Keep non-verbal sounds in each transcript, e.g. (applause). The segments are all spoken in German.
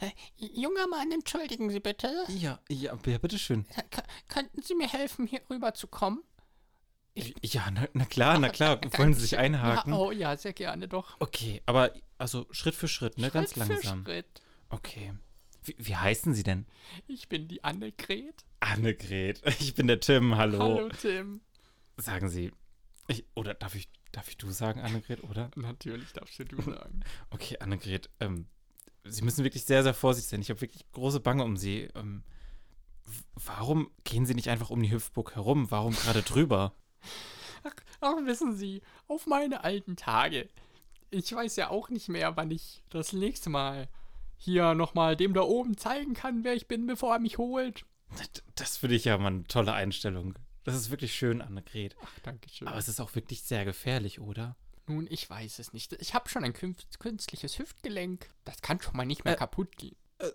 Äh, junger Mann, entschuldigen Sie bitte. Ja, ja, ja bitteschön. K könnten Sie mir helfen, hier rüber zu kommen? Ja, na, na klar, na klar. (laughs) Wollen Sie sich einhaken? Ja, oh ja, sehr gerne doch. Okay, aber also Schritt für Schritt, ne? Schritt Ganz langsam. Für Schritt. Okay. Wie, wie heißen Sie denn? Ich bin die Annegret. Annegret. (laughs) Ich bin der Tim, hallo. Hallo, Tim. Sagen Sie, ich, oder darf ich, darf ich du sagen, Annegret, oder? Natürlich darfst du du sagen. (laughs) Okay, Annegret, ähm, Sie müssen wirklich sehr, sehr vorsichtig sein. Ich habe wirklich große Bange um Sie. Ähm, warum gehen Sie nicht einfach um die Hüpfburg herum? Warum gerade drüber? Ach, ach, wissen Sie, auf meine alten Tage. Ich weiß ja auch nicht mehr, wann ich das nächste Mal hier nochmal dem da oben zeigen kann, wer ich bin, bevor er mich holt. D- Das finde ich ja mal eine tolle Einstellung. Das ist wirklich schön, Annegret. Ach, danke schön. Aber es ist auch wirklich sehr gefährlich, oder? Nun, ich weiß es nicht. Ich habe schon ein künstliches Hüftgelenk. Das kann schon mal nicht mehr Äh. kaputt gehen. Äh,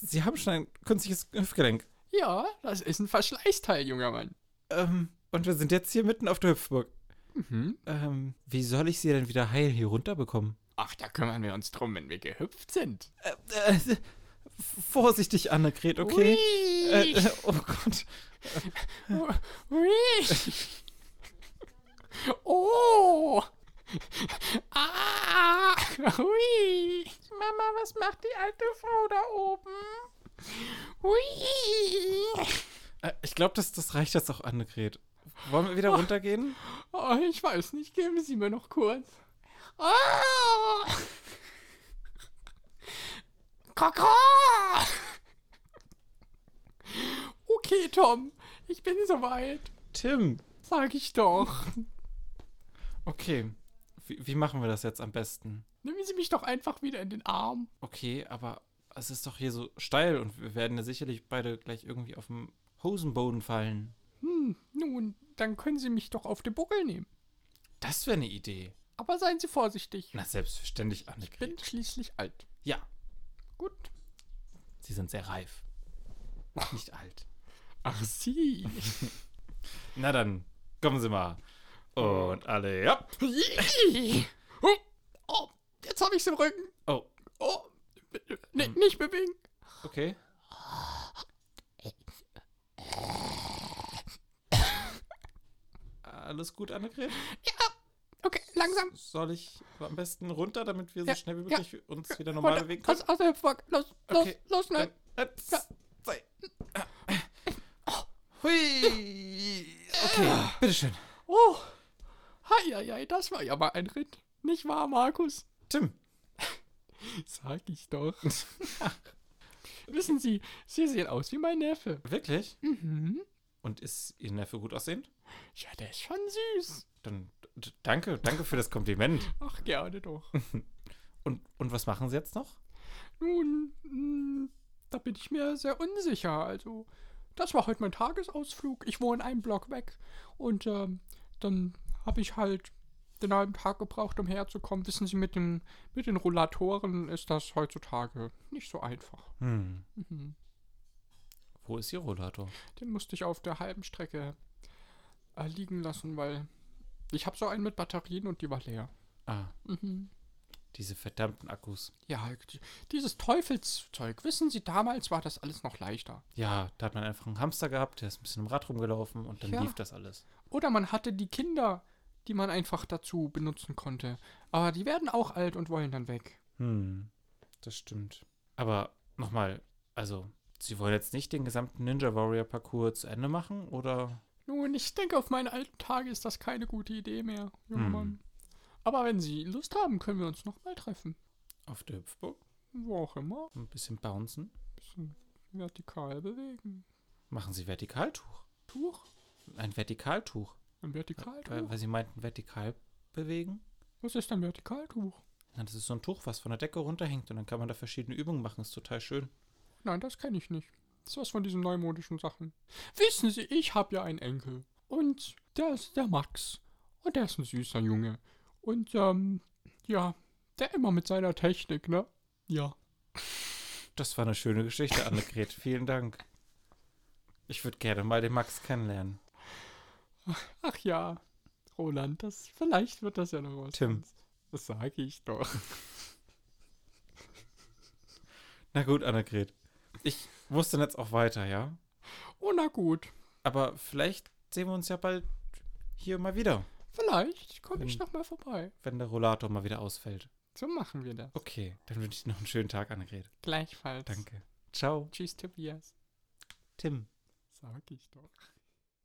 Sie haben schon ein künstliches Hüftgelenk. Ja, das ist ein Verschleißteil, junger Mann. Ähm, und wir sind jetzt hier mitten auf der Hüpfburg. Mhm. Ähm, wie soll ich sie denn wieder heil hier runterbekommen? Ach, da kümmern wir uns drum, wenn wir gehüpft sind. Äh, äh, vorsichtig, Annegret, okay? Äh, äh, oh Gott. Ui. Oh. Ah. Hui. Mama, was macht die alte Frau da oben? Hui. Äh, ich glaube, das, das reicht jetzt auch, Annegret. Wollen wir wieder runtergehen? Oh, ich weiß nicht, geben Sie mir noch kurz. Oh. Kaka. Okay, Tom, ich bin soweit. Tim. Sag ich doch. Okay. Wie, wie machen wir das jetzt am besten? Nehmen Sie mich doch einfach wieder in den Arm. Okay, aber es ist doch hier so steil und wir werden ja sicherlich beide gleich irgendwie auf dem Hosenboden fallen. Hm, nun, dann können Sie mich doch auf den Buckel nehmen. Das wäre eine Idee. Aber seien Sie vorsichtig. Na, selbstverständlich, Ich bin Annegret. schließlich alt. Ja, Gut. Sie sind sehr reif. Nicht alt. Ach, Sie. (laughs) Na dann, kommen Sie mal. Und alle, ja. oh, oh, jetzt habe ich's im Rücken. Oh, Oh, nee, nicht bewegen. okay. Alles gut, Annegret? Okay, langsam. Soll ich am besten runter, damit wir so Ja, schnell wie ja. möglich uns wieder normal Runter, bewegen aus, können? aus der Hüpfburg. Los, los, Okay. los, schnell. Eins, zwei. Hui. Okay, bitteschön. Oh, hei, das war ja mal ein Ritt. Nicht wahr, Markus? Tim. (laughs) Sag ich doch. (laughs) Wissen Sie, Sie sehen aus wie mein Neffe. Wirklich? Mhm. Und ist Ihr Neffe gut aussehend? Ja, der ist schon süß. Dann d- danke, danke für das Kompliment. Ach, gerne doch. (laughs) Und, und was machen Sie jetzt noch? Nun, mh, da bin ich mir sehr unsicher. Also, das war heute mein Tagesausflug. Ich wohne einen Block weg. Und ähm, dann habe ich halt den halben Tag gebraucht, um herzukommen. Wissen Sie, mit den, mit den Rollatoren ist das heutzutage nicht so einfach. Hm. Mhm. Wo ist Ihr Rollator? Den musste ich auf der halben Strecke äh, liegen lassen, weil ich habe so einen mit Batterien und die war leer. Ah, Mhm. diese verdammten Akkus. Ja, die- dieses Teufelszeug. Wissen Sie, damals war das alles noch leichter. Ja, da hat man einfach einen Hamster gehabt, der ist ein bisschen im Rad rumgelaufen und dann Ja. lief das alles. Oder man hatte die Kinder, die man einfach dazu benutzen konnte. Aber die werden auch alt und wollen dann weg. Hm, das stimmt. Aber nochmal, also, Sie wollen jetzt nicht den gesamten Ninja Warrior Parcours zu Ende machen, oder? Nun, ich denke, auf meine alten Tage ist das keine gute Idee mehr, junger Hm. Mann. Aber wenn Sie Lust haben, können wir uns nochmal treffen. Auf der Hüpfburg? Wo auch immer. Ein bisschen bouncen? Bisschen vertikal bewegen. Machen Sie Vertikaltuch. Tuch? Ein Vertikaltuch. Ein Vertikaltuch? Weil, Sie meinten vertikal bewegen? Was ist ein Vertikaltuch? Ja, das ist so ein Tuch, was von der Decke runterhängt und dann kann man da verschiedene Übungen machen. Ist total schön. Nein, das kenne ich nicht. Das ist was von diesen neumodischen Sachen. Wissen Sie, ich habe ja einen Enkel. Und der ist der Max. Und der ist ein süßer Junge. Und, ähm, ja, der immer mit seiner Technik, ne? Ja. Das war eine schöne Geschichte, Annegret. (laughs) Vielen Dank. Ich würde gerne mal den Max kennenlernen. Ach ja, Roland, das, vielleicht wird das ja noch was. Tim. Das sage ich doch. Na gut, Annegret. Ich muss dann jetzt auch weiter, ja? Oh, na gut. Aber vielleicht sehen wir uns ja bald hier mal wieder, Vielleicht komme ich Wenn- noch mal vorbei. wenn der Rollator mal wieder ausfällt. So machen wir das. Okay, dann wünsche ich dir noch einen schönen Tag, Annegret. Gleichfalls. Danke. Ciao, Tschüss, Tobias. Tim. Sag ich doch.